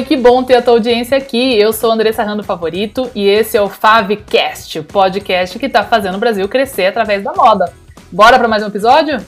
Oi, que bom ter a tua audiência aqui. Eu sou Andressa Rando Favorito e esse é o Favcast, o podcast que está fazendo o Brasil crescer através da moda. Bora para mais um episódio?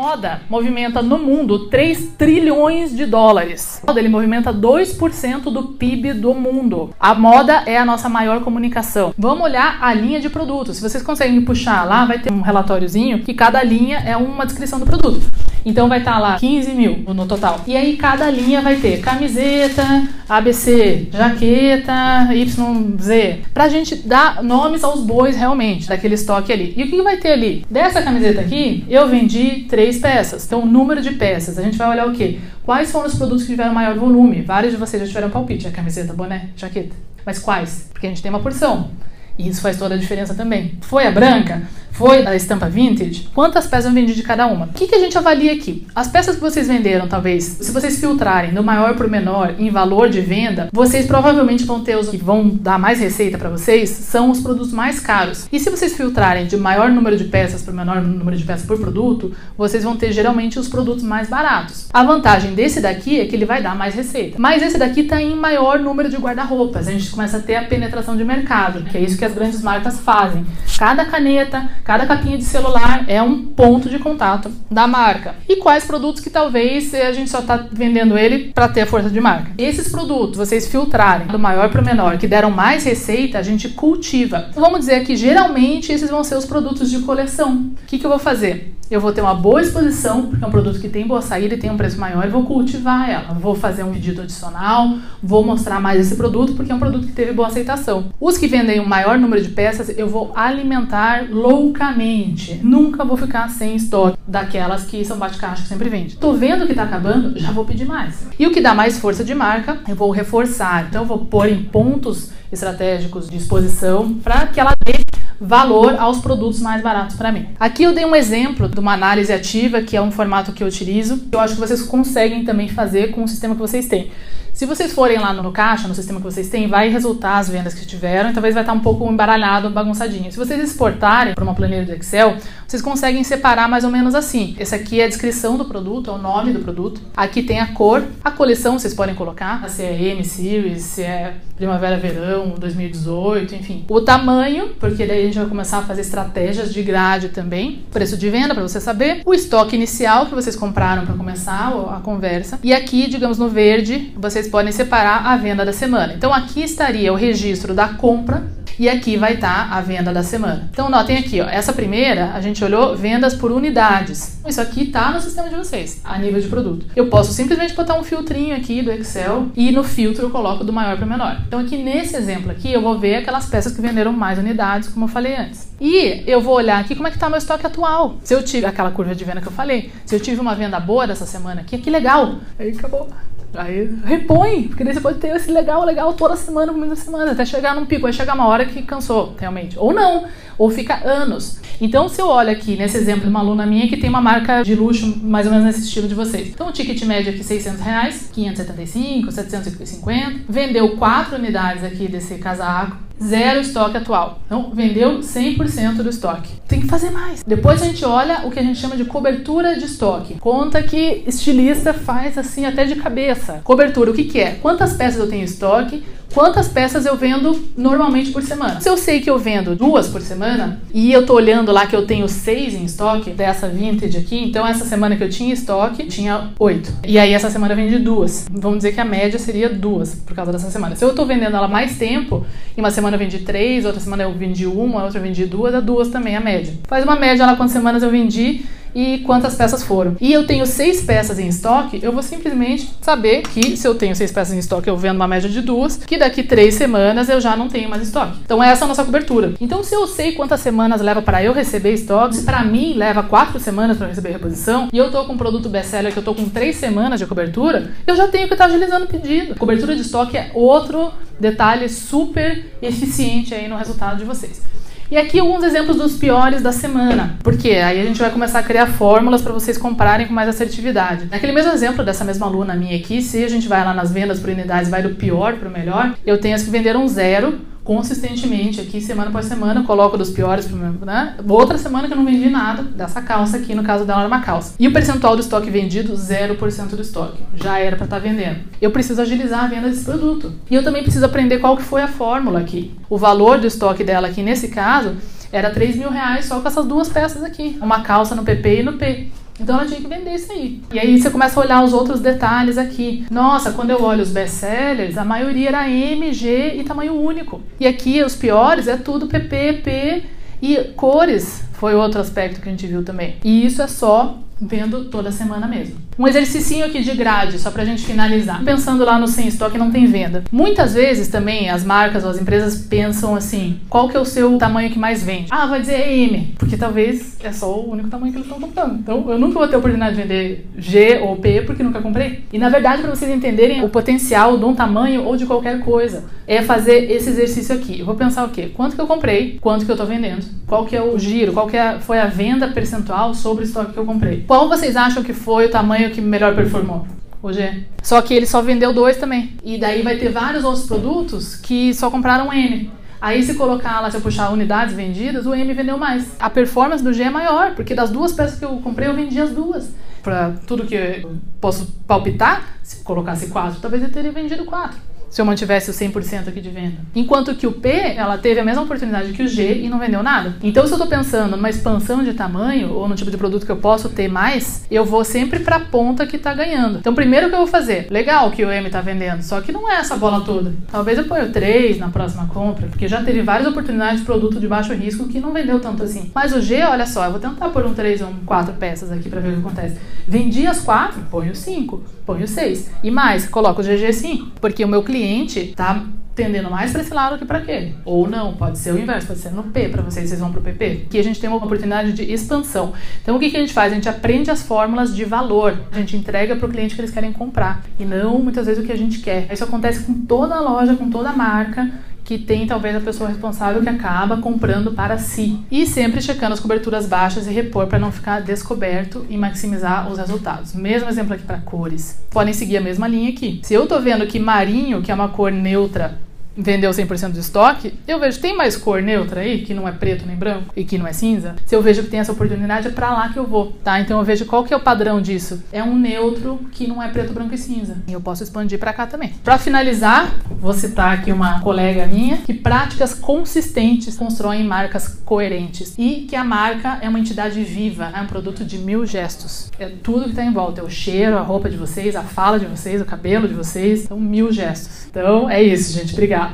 Moda movimenta no mundo 3 trilhões de dólares. Ele movimenta 2% do PIB do mundo. A moda é a nossa maior comunicação. Vamos olhar a linha de produtos. Se vocês conseguem puxar lá, vai ter um relatóriozinho que cada linha é uma descrição do produto. Então vai estar tá lá 15 mil no total. E aí cada linha vai ter camiseta, ABC, jaqueta, YZ. Pra gente dar nomes aos bois realmente, daquele estoque ali. E o que vai ter ali? Dessa camiseta aqui, eu vendi três peças. Então, o número de peças. A gente vai olhar o quê? Quais foram os produtos que tiveram maior volume? Vários de vocês já tiveram palpite. A camiseta, boné, jaqueta. Mas quais? Porque a gente tem uma porção. E isso faz toda a diferença também. Foi a branca? Foi da estampa vintage, quantas peças eu vendi de cada uma? O que, que a gente avalia aqui? As peças que vocês venderam, talvez, se vocês filtrarem do maior para o menor em valor de venda, vocês provavelmente vão ter os que vão dar mais receita para vocês, são os produtos mais caros. E se vocês filtrarem de maior número de peças para o menor número de peças por produto, vocês vão ter geralmente os produtos mais baratos. A vantagem desse daqui é que ele vai dar mais receita. Mas esse daqui está em maior número de guarda-roupas. A gente começa a ter a penetração de mercado, que é isso que as grandes marcas fazem. Cada caneta, Cada capinha de celular é um ponto de contato da marca. E quais produtos que talvez a gente só está vendendo ele para ter a força de marca. Esses produtos, vocês filtrarem do maior para o menor, que deram mais receita, a gente cultiva. Vamos dizer que geralmente esses vão ser os produtos de coleção. O que, que eu vou fazer? Eu vou ter uma boa exposição, porque é um produto que tem boa saída e tem um preço maior, e vou cultivar ela. Vou fazer um pedido adicional, vou mostrar mais esse produto, porque é um produto que teve boa aceitação. Os que vendem um maior número de peças, eu vou alimentar loucamente. Nunca vou ficar sem estoque daquelas que são bate-caixa que sempre vende. Tô vendo que tá acabando, já vou pedir mais. E o que dá mais força de marca, eu vou reforçar. Então eu vou pôr em pontos estratégicos de exposição para que ela dê valor aos produtos mais baratos para mim. Aqui eu dei um exemplo de uma análise ativa, que é um formato que eu utilizo, eu acho que vocês conseguem também fazer com o sistema que vocês têm. Se vocês forem lá no, caixa, no sistema que vocês têm, vai resultar as vendas que tiveram e talvez vai estar um pouco embaralhado, bagunçadinho. Se vocês exportarem para uma planilha do Excel, vocês conseguem separar mais ou menos assim. Esse aqui é a descrição do produto, é o nome do produto. Aqui tem a cor, a coleção vocês podem colocar, se é M Series, se é Primavera Verão 2018, enfim. O tamanho, porque daí a gente vai começar a fazer estratégias de grade também. Preço de venda para você saber. O estoque inicial que vocês compraram para começar a conversa. E aqui, digamos no verde, você vocês podem separar a venda da semana. Então aqui estaria o registro da compra e aqui vai estar tá a venda da semana. Então notem aqui, ó, essa primeira a gente olhou vendas por unidades. Isso aqui está no sistema de vocês, a nível de produto. Eu posso simplesmente botar um filtrinho aqui do Excel e no filtro eu coloco do maior para o menor. Então aqui nesse exemplo aqui eu vou ver aquelas peças que venderam mais unidades, como eu falei antes. E eu vou olhar aqui como é que está meu estoque atual. Se eu tive aquela curva de venda que eu falei, se eu tive uma venda boa dessa semana aqui, que legal. Aí acabou. Aí repõe, porque daí você pode ter esse legal, legal toda semana, muita semana, até chegar num pico. Aí chega uma hora que cansou, realmente. Ou não, ou fica anos. Então, se eu olho aqui nesse exemplo uma aluna minha que tem uma marca de luxo mais ou menos nesse estilo de vocês. Então, o ticket médio aqui 600 reais, 575, 750. Vendeu quatro unidades aqui desse casaco zero estoque atual. Então, vendeu 100% do estoque. Tem que fazer mais. Depois a gente olha o que a gente chama de cobertura de estoque. Conta que estilista faz assim até de cabeça. Cobertura, o que, que é? Quantas peças eu tenho em estoque? quantas peças eu vendo normalmente por semana. Se eu sei que eu vendo duas por semana e eu tô olhando lá que eu tenho seis em estoque dessa vintage aqui, então essa semana que eu tinha estoque, tinha oito. E aí essa semana vendi duas. Vamos dizer que a média seria duas por causa dessa semana. Se eu tô vendendo ela mais tempo, em uma semana eu vendi três, outra semana eu vendi uma, outra eu vendi duas, a duas também a média. Faz uma média lá quantas semanas eu vendi e quantas peças foram. E eu tenho seis peças em estoque, eu vou simplesmente saber que se eu tenho seis peças em estoque, eu vendo uma média de duas, que daqui três semanas eu já não tenho mais estoque. Então essa é a nossa cobertura. Então se eu sei quantas semanas leva para eu receber estoque, se para mim leva quatro semanas para receber reposição, e eu tô com um produto best-seller que eu tô com três semanas de cobertura, eu já tenho que estar agilizando o pedido. Cobertura de estoque é outro detalhe super eficiente aí no resultado de vocês. E aqui alguns exemplos dos piores da semana, porque aí a gente vai começar a criar fórmulas para vocês comprarem com mais assertividade. Naquele mesmo exemplo dessa mesma aluna minha aqui, se a gente vai lá nas vendas por unidades, vai do pior para o melhor, eu tenho as que venderam zero, consistentemente aqui, semana após semana, coloco dos piores, né? Outra semana que eu não vendi nada dessa calça aqui, no caso dela era uma calça. E o percentual do estoque vendido, 0% do estoque. Já era para estar tá vendendo. Eu preciso agilizar a venda desse produto. E eu também preciso aprender qual que foi a fórmula aqui. O valor do estoque dela aqui, nesse caso, era 3 mil reais só com essas duas peças aqui. Uma calça no PP e no P. Então ela tinha que vender isso aí. E aí você começa a olhar os outros detalhes aqui. Nossa, quando eu olho os best-sellers, a maioria era M, G e tamanho único. E aqui os piores é tudo PP, P e cores foi outro aspecto que a gente viu também. E isso é só vendo toda semana mesmo. Um exercício aqui de grade, só pra gente finalizar. Pensando lá no sem estoque não tem venda. Muitas vezes também as marcas ou as empresas pensam assim: qual que é o seu tamanho que mais vende? Ah, vai dizer M, porque talvez é só o único tamanho que eles estão comprando. Então eu nunca vou ter a oportunidade de vender G ou P porque nunca comprei. E na verdade, para vocês entenderem o potencial de um tamanho ou de qualquer coisa, é fazer esse exercício aqui. Eu vou pensar o quê? Quanto que eu comprei? Quanto que eu tô vendendo? Qual que é o giro? Qual que é, foi a venda percentual sobre o estoque que eu comprei? Qual vocês acham que foi o tamanho que melhor performou? G. Só que ele só vendeu dois também. E daí vai ter vários outros produtos que só compraram M. Aí se colocar lá, se eu puxar unidades vendidas, o M vendeu mais. A performance do G é maior, porque das duas peças que eu comprei, eu vendi as duas. Para tudo que eu posso palpitar, se colocasse quatro, talvez eu teria vendido quatro se eu mantivesse o 100% aqui de venda. Enquanto que o P, ela teve a mesma oportunidade que o G e não vendeu nada. Então, se eu estou pensando numa expansão de tamanho ou no tipo de produto que eu posso ter mais, eu vou sempre para a ponta que está ganhando. Então, primeiro que eu vou fazer, legal que o M está vendendo, só que não é essa bola toda. Talvez eu ponha 3 na próxima compra, porque já teve várias oportunidades de produto de baixo risco que não vendeu tanto assim. Mas o G, olha só, eu vou tentar pôr um 3 ou um 4 peças aqui para ver o que acontece. Vendi as 4, ponho 5, ponho 6. E mais, coloco o GG sim, porque o meu cliente cliente está tendendo mais para esse lado que para aquele. Ou não, pode ser o inverso, pode ser no P para vocês, vocês vão para o PP. Aqui a gente tem uma oportunidade de expansão. Então o que, que a gente faz? A gente aprende as fórmulas de valor. A gente entrega para o cliente que eles querem comprar e não muitas vezes o que a gente quer. Isso acontece com toda a loja, com toda a marca que tem talvez a pessoa responsável que acaba comprando para si. E sempre checando as coberturas baixas e repor para não ficar descoberto e maximizar os resultados. Mesmo exemplo aqui para cores. Podem seguir a mesma linha aqui. Se eu estou vendo que marinho, que é uma cor neutra, vendeu 100% de estoque, eu vejo tem mais cor neutra aí, que não é preto nem branco e que não é cinza. Se eu vejo que tem essa oportunidade, é para lá que eu vou, tá? Então eu vejo qual que é o padrão disso. É um neutro que não é preto, branco e cinza. E eu posso expandir para cá também. Para finalizar, vou citar aqui uma colega minha que práticas consistentes constroem marcas coerentes e que a marca é uma entidade viva, é um produto de mil gestos. É tudo que está em volta, é o cheiro, a roupa de vocês, a fala de vocês, o cabelo de vocês, são mil gestos. Então é isso, gente. Obrigada.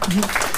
Mm-hmm.